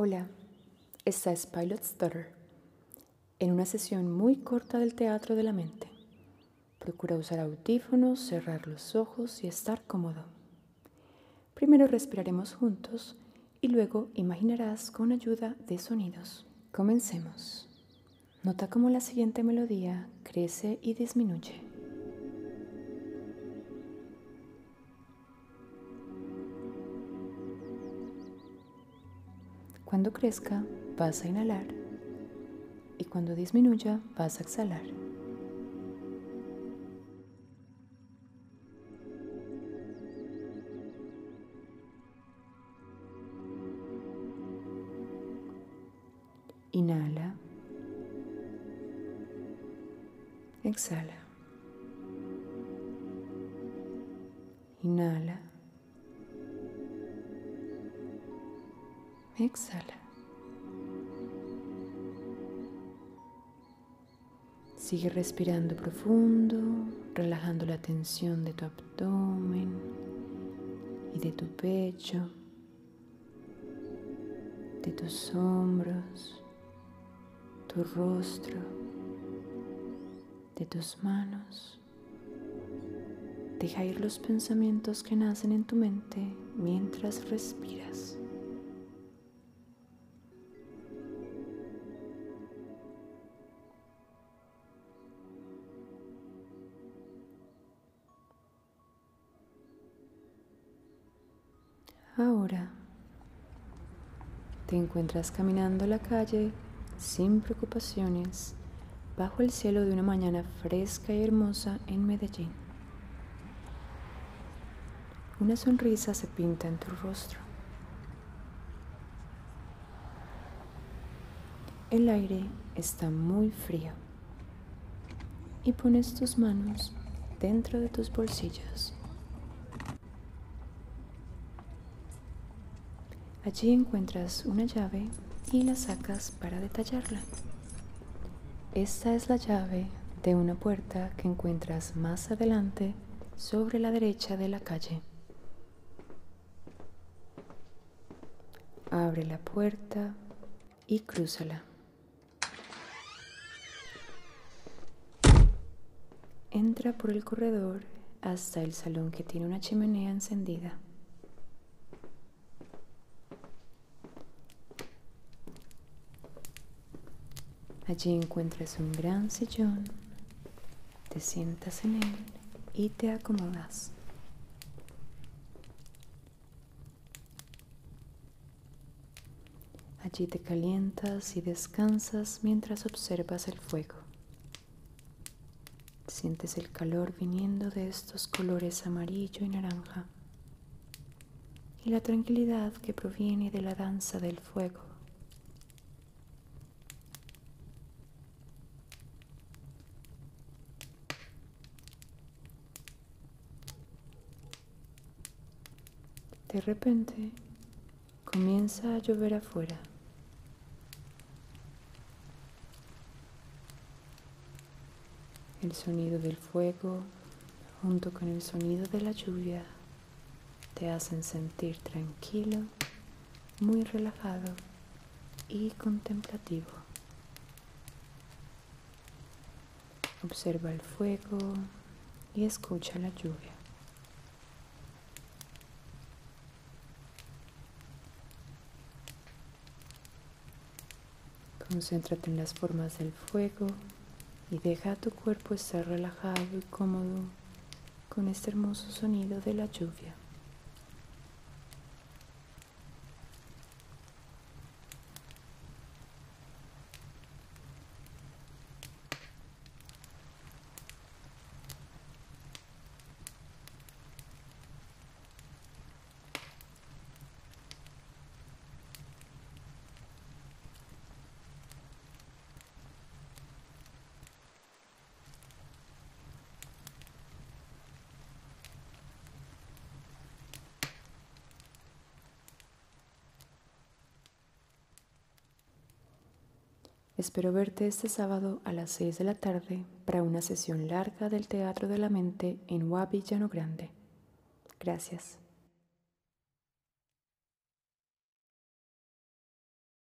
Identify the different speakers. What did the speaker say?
Speaker 1: Hola, esta es Pilot Stutter. En una sesión muy corta del teatro de la mente. Procura usar audífonos, cerrar los ojos y estar cómodo. Primero respiraremos juntos y luego imaginarás con ayuda de sonidos. Comencemos. Nota cómo la siguiente melodía crece y disminuye. Cuando crezca, vas a inhalar y cuando disminuya, vas a exhalar. Inhala. Exhala. Inhala. Exhala. Sigue respirando profundo, relajando la tensión de tu abdomen y de tu pecho, de tus hombros, tu rostro, de tus manos. Deja ir los pensamientos que nacen en tu mente mientras respiras. Ahora te encuentras caminando la calle sin preocupaciones bajo el cielo de una mañana fresca y hermosa en Medellín. Una sonrisa se pinta en tu rostro. El aire está muy frío y pones tus manos dentro de tus bolsillos. Allí encuentras una llave y la sacas para detallarla. Esta es la llave de una puerta que encuentras más adelante sobre la derecha de la calle. Abre la puerta y crúzala. Entra por el corredor hasta el salón que tiene una chimenea encendida. Allí encuentras un gran sillón, te sientas en él y te acomodas. Allí te calientas y descansas mientras observas el fuego. Sientes el calor viniendo de estos colores amarillo y naranja y la tranquilidad que proviene de la danza del fuego De repente comienza a llover afuera. El sonido del fuego junto con el sonido de la lluvia te hacen sentir tranquilo, muy relajado y contemplativo. Observa el fuego y escucha la lluvia. Concéntrate en las formas del fuego y deja a tu cuerpo estar relajado y cómodo con este hermoso sonido de la lluvia. Espero verte este sábado a las 6 de la tarde para una sesión larga del Teatro de la Mente en Wabi Llano Grande. Gracias.